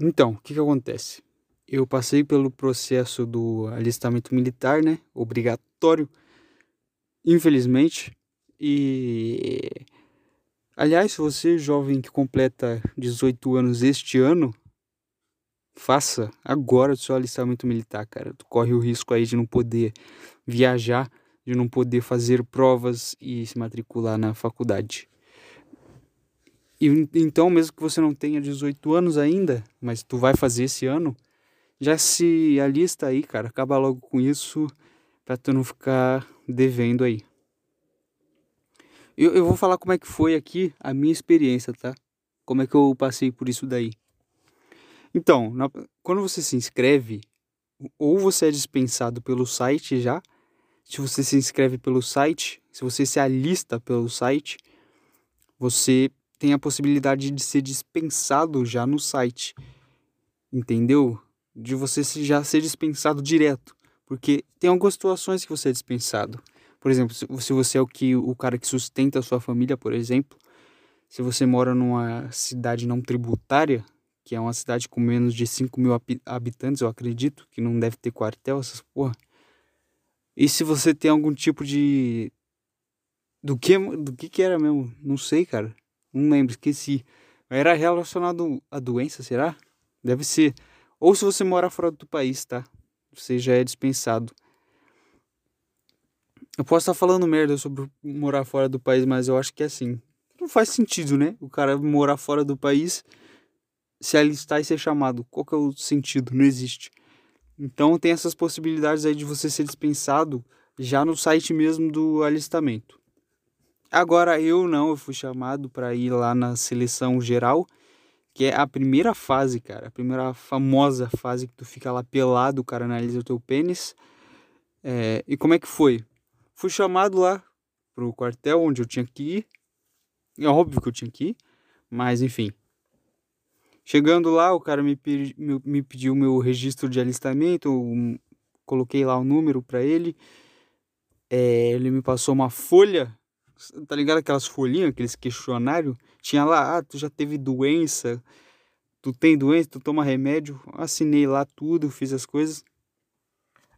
Então, o que, que acontece? Eu passei pelo processo do alistamento militar, né? Obrigatório, infelizmente. E. Aliás, você, jovem que completa 18 anos este ano, faça agora o seu alistamento militar, cara. Tu corre o risco aí de não poder viajar, de não poder fazer provas e se matricular na faculdade. E então, mesmo que você não tenha 18 anos ainda, mas tu vai fazer esse ano, já se alista aí, cara. Acaba logo com isso pra tu não ficar devendo aí. Eu, eu vou falar como é que foi aqui a minha experiência, tá? Como é que eu passei por isso daí. Então, na, quando você se inscreve, ou você é dispensado pelo site já, se você se inscreve pelo site, se você se alista pelo site, você tem a possibilidade de ser dispensado já no site. Entendeu? De você já ser dispensado direto. Porque tem algumas situações que você é dispensado. Por exemplo, se você é o que o cara que sustenta a sua família, por exemplo, se você mora numa cidade não tributária, que é uma cidade com menos de 5 mil habitantes, eu acredito, que não deve ter quartel, essas porra. E se você tem algum tipo de. Do que, do que que era mesmo? Não sei, cara. Não lembro, esqueci. Era relacionado à doença, será? Deve ser. Ou se você mora fora do país, tá? Você já é dispensado. Eu posso estar falando merda sobre morar fora do país, mas eu acho que é assim. Não faz sentido, né? O cara morar fora do país, se alistar e ser chamado. Qual que é o sentido? Não existe. Então tem essas possibilidades aí de você ser dispensado já no site mesmo do alistamento. Agora eu não, eu fui chamado para ir lá na seleção geral, que é a primeira fase, cara, a primeira famosa fase que tu fica lá pelado, o cara analisa o teu pênis. É, e como é que foi? Fui chamado lá pro quartel onde eu tinha que ir. É óbvio que eu tinha que ir, mas enfim. Chegando lá, o cara me, pedi, me, me pediu meu registro de alistamento, um, coloquei lá o número para ele. É, ele me passou uma folha tá ligado aquelas folhinhas, aqueles questionários? Tinha lá, ah, tu já teve doença, tu tem doença, tu toma remédio. Assinei lá tudo, fiz as coisas.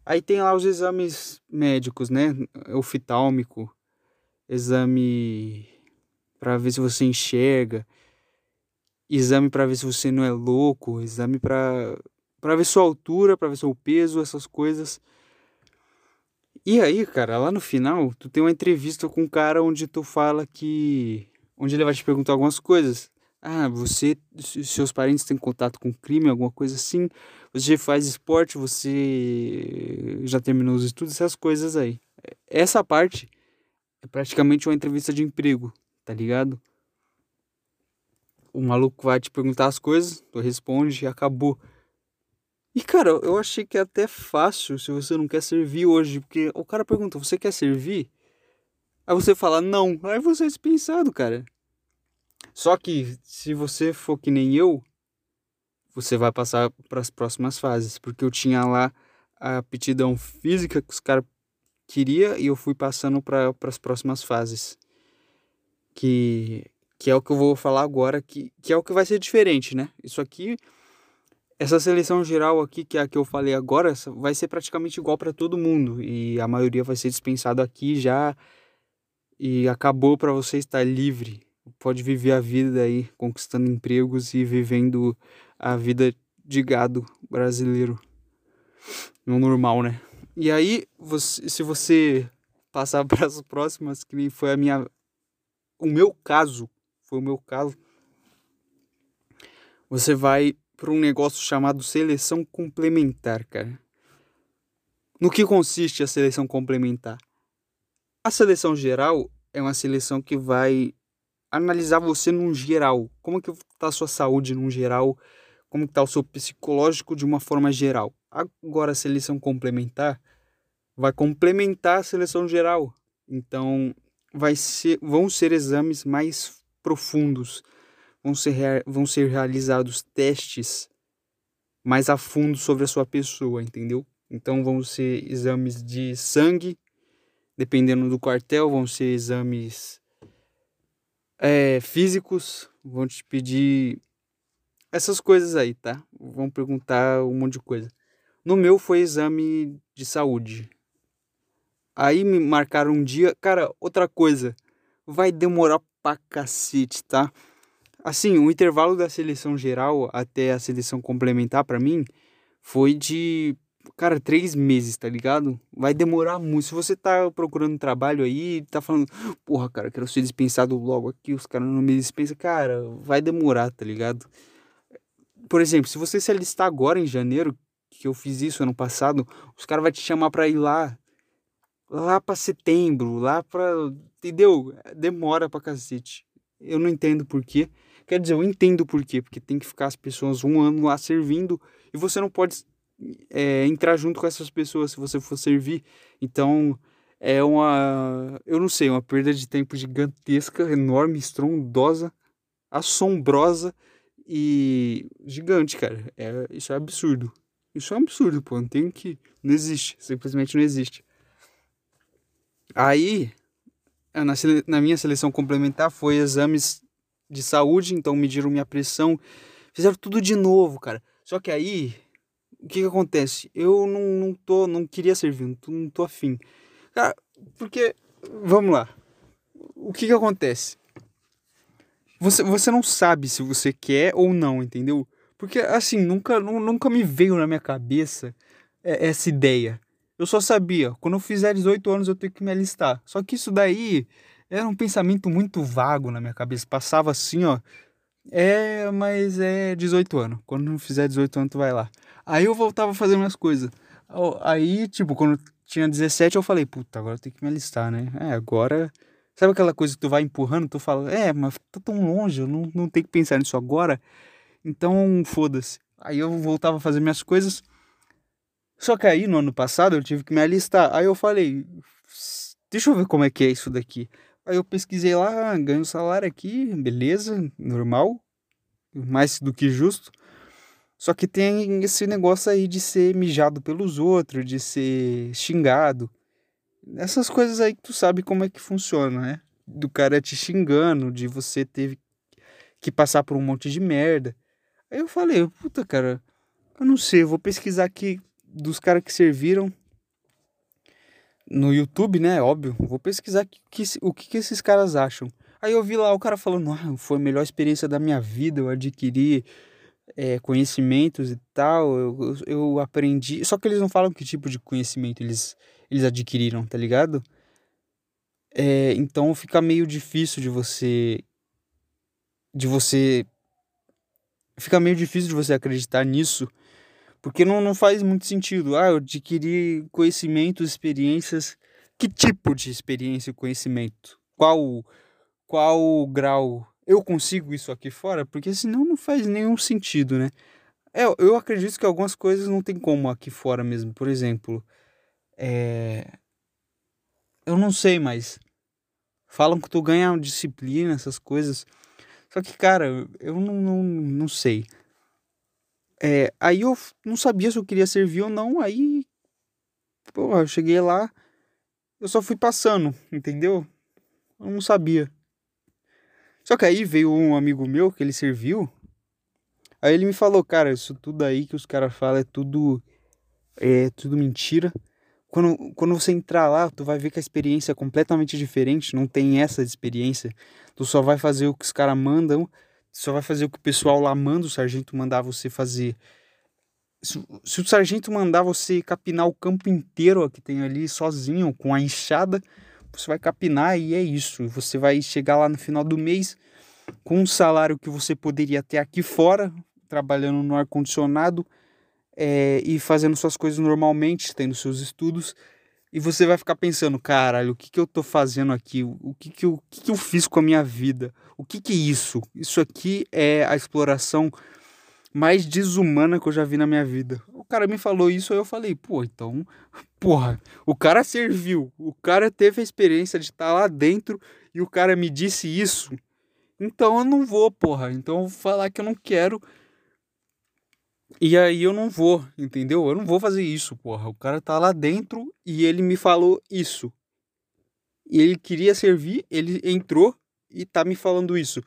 Aí tem lá os exames médicos, né? Oftalmico, exame para ver se você enxerga, exame para ver se você não é louco, exame para para ver sua altura, para ver seu peso, essas coisas. E aí, cara, lá no final, tu tem uma entrevista com um cara onde tu fala que. onde ele vai te perguntar algumas coisas. Ah, você. seus parentes têm contato com crime, alguma coisa assim. Você faz esporte, você já terminou os estudos, essas coisas aí. Essa parte é praticamente uma entrevista de emprego, tá ligado? O maluco vai te perguntar as coisas, tu responde e acabou. E cara, eu achei que é até fácil se você não quer servir hoje, porque o cara pergunta: "Você quer servir?" Aí você fala: "Não". Aí você é dispensado, cara. Só que se você for que nem eu, você vai passar para as próximas fases, porque eu tinha lá a aptidão física que os caras queria e eu fui passando para as próximas fases. Que que é o que eu vou falar agora, que, que é o que vai ser diferente, né? Isso aqui essa seleção geral aqui, que é a que eu falei agora, vai ser praticamente igual para todo mundo e a maioria vai ser dispensado aqui já e acabou para você estar livre. Pode viver a vida aí, conquistando empregos e vivendo a vida de gado brasileiro. No normal, né? E aí, você, se você passar para as próximas, que nem foi a minha o meu caso, foi o meu caso, você vai para um negócio chamado seleção complementar, cara. No que consiste a seleção complementar? A seleção geral é uma seleção que vai analisar você num geral. Como que está a sua saúde num geral? Como está o seu psicológico de uma forma geral? Agora a seleção complementar vai complementar a seleção geral. Então vai ser, vão ser exames mais profundos vão ser, vão ser realizados testes mais a fundo sobre a sua pessoa, entendeu? Então vão ser exames de sangue, dependendo do quartel, vão ser exames é, físicos, vão te pedir essas coisas aí, tá? vão perguntar um monte de coisa. No meu foi exame de saúde. Aí me marcaram um dia. Cara, outra coisa. Vai demorar pra cacete, tá? Assim, o intervalo da seleção geral até a seleção complementar para mim foi de, cara, três meses, tá ligado? Vai demorar muito. Se você tá procurando trabalho aí, tá falando, porra, cara, quero ser dispensado logo aqui, os caras não me dispensam, cara, vai demorar, tá ligado? Por exemplo, se você se alistar agora em janeiro, que eu fiz isso ano passado, os caras vão te chamar pra ir lá, lá pra setembro, lá pra. Entendeu? Demora pra cacete. Eu não entendo por quê. Quer dizer, eu entendo por quê, porque tem que ficar as pessoas um ano lá servindo e você não pode é, entrar junto com essas pessoas se você for servir. Então, é uma, eu não sei, uma perda de tempo gigantesca, enorme, estrondosa, assombrosa e gigante, cara. É, isso é absurdo. Isso é um absurdo, pô. Não tem que. Não existe. Simplesmente não existe. Aí, na, na minha seleção complementar, foi exames de saúde, então mediram minha pressão, fizeram tudo de novo, cara. Só que aí, o que que acontece? Eu não, não tô, não queria servir, não tô, não tô afim. Cara, porque, vamos lá, o que que acontece? Você, você não sabe se você quer ou não, entendeu? Porque, assim, nunca, nunca me veio na minha cabeça essa ideia. Eu só sabia, quando eu fizer 18 anos eu tenho que me alistar. Só que isso daí era um pensamento muito vago na minha cabeça. Passava assim, ó. É, mas é 18 anos. Quando não fizer 18 anos, tu vai lá. Aí eu voltava a fazer minhas coisas. Aí, tipo, quando tinha 17, eu falei, puta, agora eu tenho que me alistar, né? É, agora. Sabe aquela coisa que tu vai empurrando, tu fala, é, mas tá tão longe, eu não, não tenho que pensar nisso agora. Então, foda-se. Aí eu voltava a fazer minhas coisas. Só que aí, no ano passado, eu tive que me alistar. Aí eu falei, deixa eu ver como é que é isso daqui. Aí eu pesquisei lá, ganho salário aqui, beleza, normal, mais do que justo. Só que tem esse negócio aí de ser mijado pelos outros, de ser xingado. Essas coisas aí que tu sabe como é que funciona, né? Do cara te xingando, de você ter que passar por um monte de merda. Aí eu falei, puta, cara, eu não sei, eu vou pesquisar aqui dos caras que serviram no YouTube, né? Óbvio. Vou pesquisar que, que, o que, que esses caras acham. Aí eu vi lá o cara falando, ah, foi a melhor experiência da minha vida, eu adquiri é, conhecimentos e tal, eu, eu, eu, aprendi. Só que eles não falam que tipo de conhecimento eles, eles adquiriram, tá ligado? É, então fica meio difícil de você. De você. Fica meio difícil de você acreditar nisso porque não, não faz muito sentido. Ah, eu adquiri conhecimentos, experiências. Que tipo de experiência e conhecimento? Qual, qual grau eu consigo isso aqui fora? Porque senão não faz nenhum sentido, né? É, eu acredito que algumas coisas não tem como aqui fora mesmo. Por exemplo, é... eu não sei, mas falam que tu ganha disciplina, essas coisas. Só que, cara, eu não, não, não sei. É, aí eu não sabia se eu queria servir ou não, aí. Pô, eu cheguei lá, eu só fui passando, entendeu? Eu não sabia. Só que aí veio um amigo meu que ele serviu. Aí ele me falou, cara, isso tudo aí que os caras falam é tudo. É tudo mentira. Quando, quando você entrar lá, tu vai ver que a experiência é completamente diferente. Não tem essa experiência. Tu só vai fazer o que os caras mandam só vai fazer o que o pessoal lá manda o sargento mandar você fazer. Se, se o sargento mandar você capinar o campo inteiro que tem ali sozinho, com a enxada, você vai capinar e é isso. Você vai chegar lá no final do mês com um salário que você poderia ter aqui fora, trabalhando no ar-condicionado é, e fazendo suas coisas normalmente, tendo seus estudos e você vai ficar pensando, caralho, o que, que eu tô fazendo aqui? O que que eu, o que, que eu fiz com a minha vida? O que, que é isso? Isso aqui é a exploração mais desumana que eu já vi na minha vida. O cara me falou isso, aí eu falei, pô, então, porra, o cara serviu, o cara teve a experiência de estar tá lá dentro e o cara me disse isso. Então eu não vou, porra. Então eu vou falar que eu não quero e aí eu não vou, entendeu? Eu não vou fazer isso, porra. O cara tá lá dentro e ele me falou isso. E ele queria servir, ele entrou e tá me falando isso.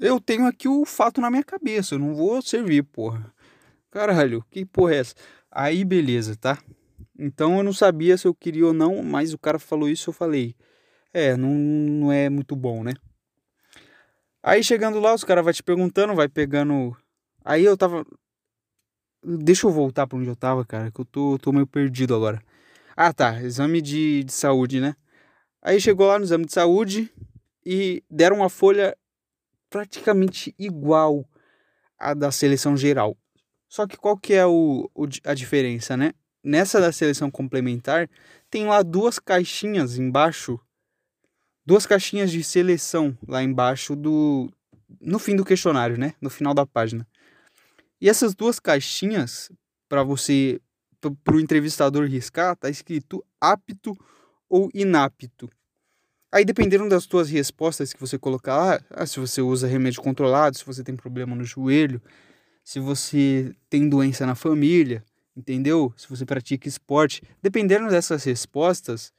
eu tenho aqui o fato na minha cabeça, eu não vou servir, porra. Caralho, que porra é essa? Aí, beleza, tá? Então eu não sabia se eu queria ou não, mas o cara falou isso, eu falei, é, não, não é muito bom, né? Aí chegando lá, os caras vai te perguntando, vai pegando. Aí eu tava. Deixa eu voltar pra onde eu tava, cara, que eu tô, tô meio perdido agora. Ah, tá. Exame de, de saúde, né? Aí chegou lá no exame de saúde e deram uma folha praticamente igual à da seleção geral. Só que qual que é o, o, a diferença, né? Nessa da seleção complementar, tem lá duas caixinhas embaixo, duas caixinhas de seleção lá embaixo do no fim do questionário, né? No final da página. E essas duas caixinhas para você para o entrevistador riscar, tá escrito apto ou inapto. Aí, dependendo das tuas respostas que você colocar lá, ah, se você usa remédio controlado, se você tem problema no joelho, se você tem doença na família, entendeu? Se você pratica esporte, dependendo dessas respostas,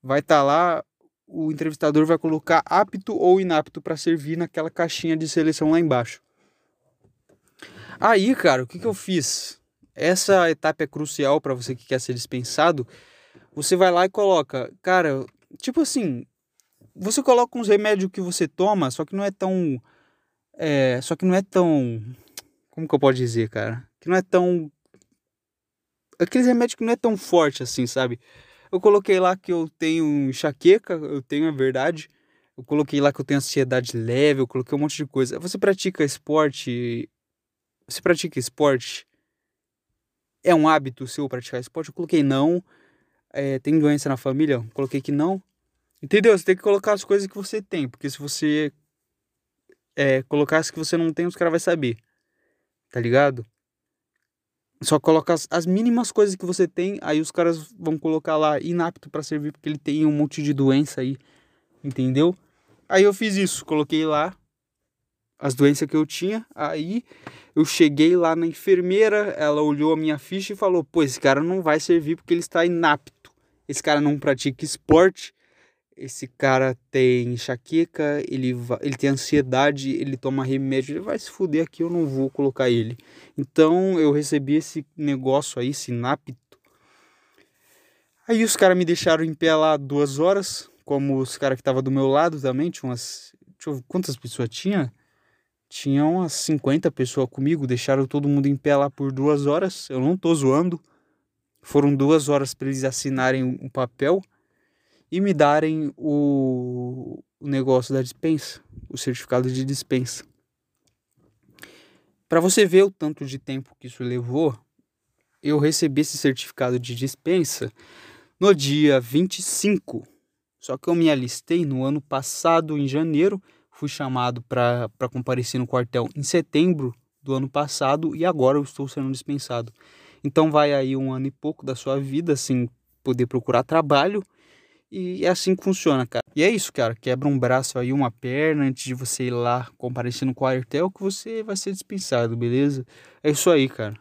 vai estar tá lá, o entrevistador vai colocar apto ou inapto para servir naquela caixinha de seleção lá embaixo. Aí, cara, o que, que eu fiz? Essa etapa é crucial para você que quer ser dispensado. Você vai lá e coloca, cara, tipo assim, você coloca uns remédios que você toma, só que não é tão. É, só que não é tão. Como que eu posso dizer, cara? Que não é tão. Aqueles remédios que não é tão forte assim, sabe? Eu coloquei lá que eu tenho enxaqueca, eu tenho a verdade. Eu coloquei lá que eu tenho ansiedade leve, eu coloquei um monte de coisa. Você pratica esporte? Você pratica esporte? É um hábito seu praticar esporte? Eu coloquei não. É, tem doença na família? Eu coloquei que não. Entendeu? Você tem que colocar as coisas que você tem, porque se você é, colocar as que você não tem, os caras vão saber. Tá ligado? Só coloca as, as, mínimas coisas que você tem, aí os caras vão colocar lá inapto para servir, porque ele tem um monte de doença aí. Entendeu? Aí eu fiz isso, coloquei lá as doenças que eu tinha. Aí eu cheguei lá na enfermeira, ela olhou a minha ficha e falou: pô, esse cara não vai servir porque ele está inapto. Esse cara não pratica esporte esse cara tem enxaqueca, ele, ele tem ansiedade, ele toma remédio, ele vai se fuder aqui, eu não vou colocar ele. Então eu recebi esse negócio aí, esse napto. Aí os caras me deixaram em pé lá duas horas, como os caras que estavam do meu lado também, tinha umas. Deixa eu ver quantas pessoas tinha? Tinha umas 50 pessoas comigo, deixaram todo mundo em pé lá por duas horas, eu não tô zoando. Foram duas horas para eles assinarem um papel e me darem o, o negócio da dispensa, o certificado de dispensa. Para você ver o tanto de tempo que isso levou, eu recebi esse certificado de dispensa no dia 25. Só que eu me alistei no ano passado, em janeiro, fui chamado para comparecer no quartel em setembro do ano passado e agora eu estou sendo dispensado. Então vai aí um ano e pouco da sua vida sem poder procurar trabalho e é assim que funciona, cara. E é isso, cara. Quebra um braço aí, uma perna, antes de você ir lá comparecendo com o quartel, que você vai ser dispensado, beleza? É isso aí, cara.